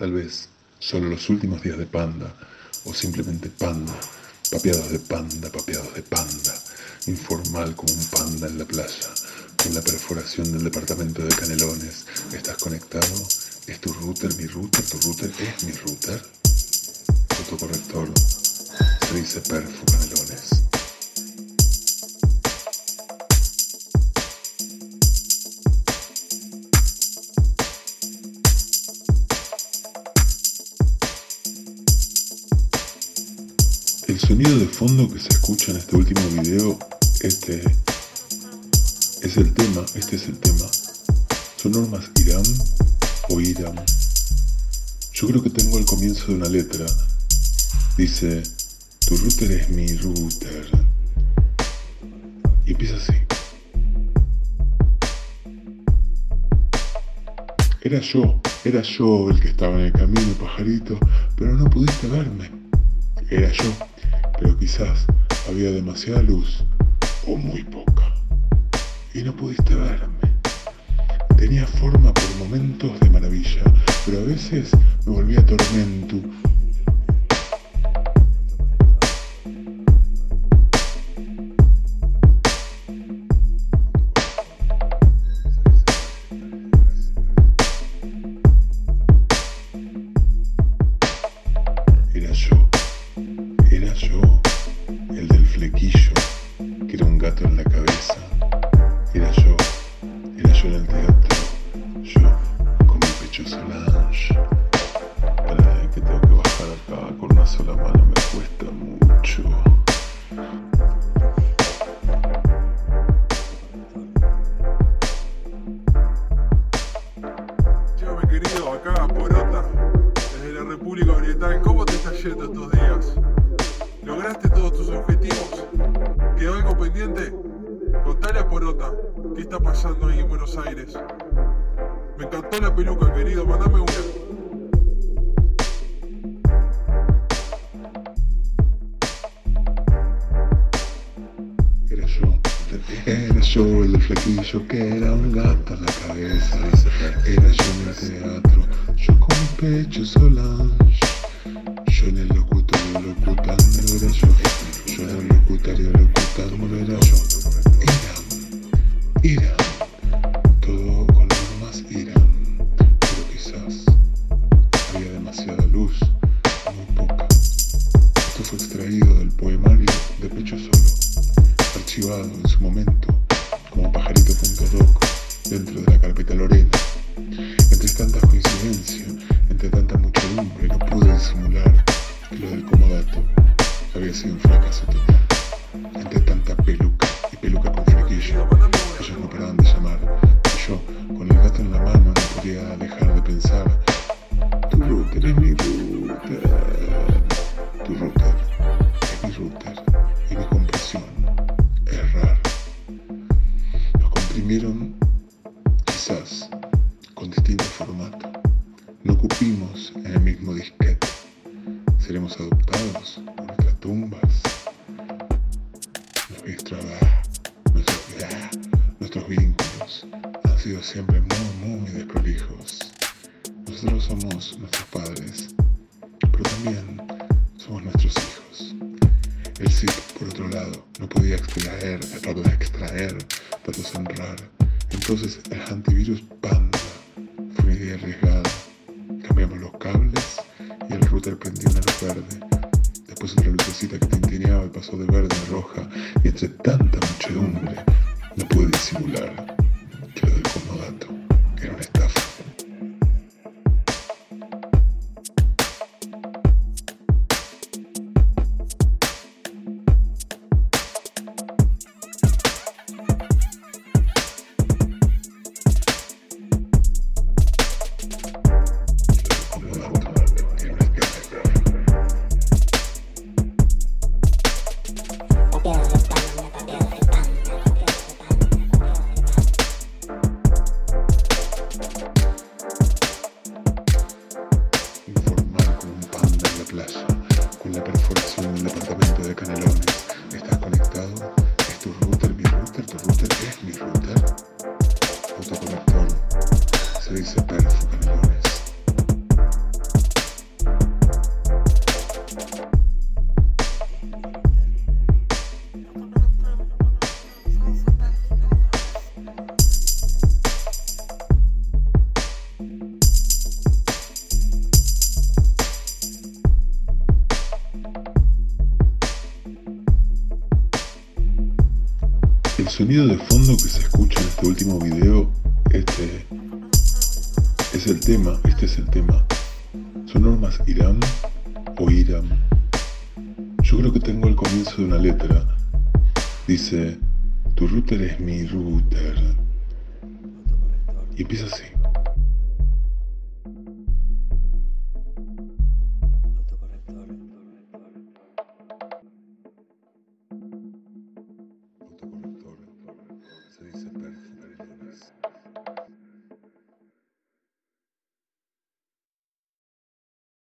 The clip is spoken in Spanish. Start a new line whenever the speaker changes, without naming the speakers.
Tal vez solo los últimos días de panda, o simplemente panda, papeados de panda, papeados de panda, informal como un panda en la playa, con la perforación del departamento de Canelones. ¿Estás conectado? ¿Es tu router mi router? ¿Tu router es mi router? Autocorrector. Se dice perfo. El sonido de fondo que se escucha en este último video, este es el tema, este es el tema. ¿Son normas Irán o Irán? Yo creo que tengo el comienzo de una letra. Dice, tu router es mi router. Y empieza así. Era yo, era yo el que estaba en el camino, pajarito, pero no pudiste verme. Era yo, pero quizás había demasiada luz o muy poca. Y no pudiste verme. Tenía forma por momentos de maravilla, pero a veces me volvía tormento.
¿Qué está pasando ahí en Buenos Aires? Me encantó la peluca, querido, mandame una.
Era yo, el flequillo que era un gato en la cabeza. Era yo en el teatro, yo con pecho solange. Yo en el locutorio locutando era yo. Yo en el locutorio locutando era yo. Del poemario de Pecho Solo, archivado en su momento como pajarito.doc dentro de la carpeta Lorena. Entre tantas coincidencias, entre tanta muchedumbre, no pude disimular que lo del comodato había sido un fracaso total. Entre tanta peluca y peluca con flequillo, ellos no paraban de llamar. Y yo, con el gato en la mano, no podía dejar de pensar. Comprimieron, quizás, con distinto formato. No cupimos en el mismo disquete. Seremos adoptados por nuestras tumbas. Nuestra, nuestros, nuestros vínculos han sido siempre muy, muy desprolijos. Nosotros somos nuestros padres, pero también somos nuestros hijos. El SIP, por otro lado, no podía extraer, extraer Entonces el antivirus Panda fue arriesgada. Cambiamos los cables y el router prendió una luz verde. Después otra lucecita que tintineaba y pasó de verde a roja. Y entre tanta muchedumbre, no pude disimular que lo del comodato era una estafa. Sonido de fondo que se escucha en este último video, este es el tema, este es el tema. ¿Son normas Irán o Irán? Yo creo que tengo el comienzo de una letra. Dice, tu router es mi router. Y empieza así.